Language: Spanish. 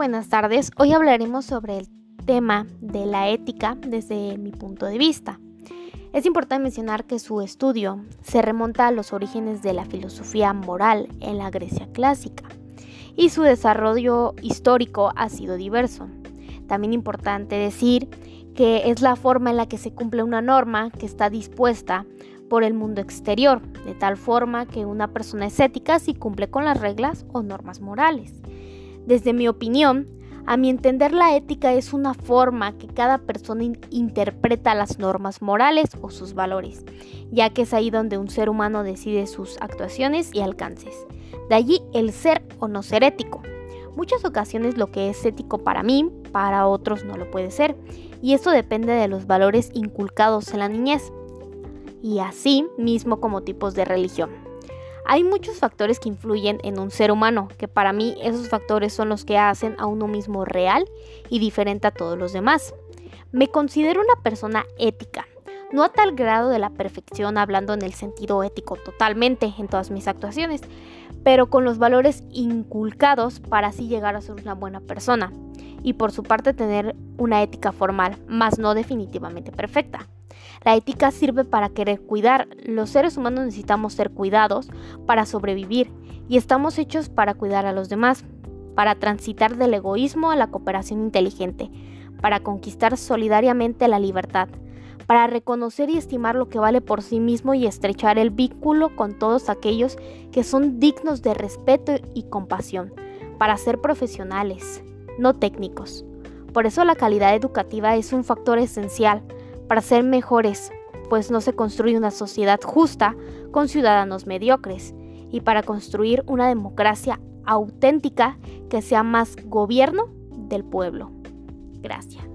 buenas tardes. Hoy hablaremos sobre el tema de la ética desde mi punto de vista. Es importante mencionar que su estudio se remonta a los orígenes de la filosofía moral en la Grecia clásica y su desarrollo histórico ha sido diverso. También importante decir que es la forma en la que se cumple una norma que está dispuesta por el mundo exterior, de tal forma que una persona es ética si cumple con las reglas o normas morales. Desde mi opinión, a mi entender la ética es una forma que cada persona interpreta las normas morales o sus valores, ya que es ahí donde un ser humano decide sus actuaciones y alcances. De allí el ser o no ser ético. Muchas ocasiones lo que es ético para mí, para otros no lo puede ser, y esto depende de los valores inculcados en la niñez, y así mismo como tipos de religión. Hay muchos factores que influyen en un ser humano, que para mí esos factores son los que hacen a uno mismo real y diferente a todos los demás. Me considero una persona ética, no a tal grado de la perfección hablando en el sentido ético totalmente en todas mis actuaciones, pero con los valores inculcados para así llegar a ser una buena persona y por su parte tener una ética formal, más no definitivamente perfecta. La ética sirve para querer cuidar. Los seres humanos necesitamos ser cuidados para sobrevivir y estamos hechos para cuidar a los demás, para transitar del egoísmo a la cooperación inteligente, para conquistar solidariamente la libertad, para reconocer y estimar lo que vale por sí mismo y estrechar el vínculo con todos aquellos que son dignos de respeto y compasión, para ser profesionales, no técnicos. Por eso la calidad educativa es un factor esencial para ser mejores, pues no se construye una sociedad justa con ciudadanos mediocres, y para construir una democracia auténtica que sea más gobierno del pueblo. Gracias.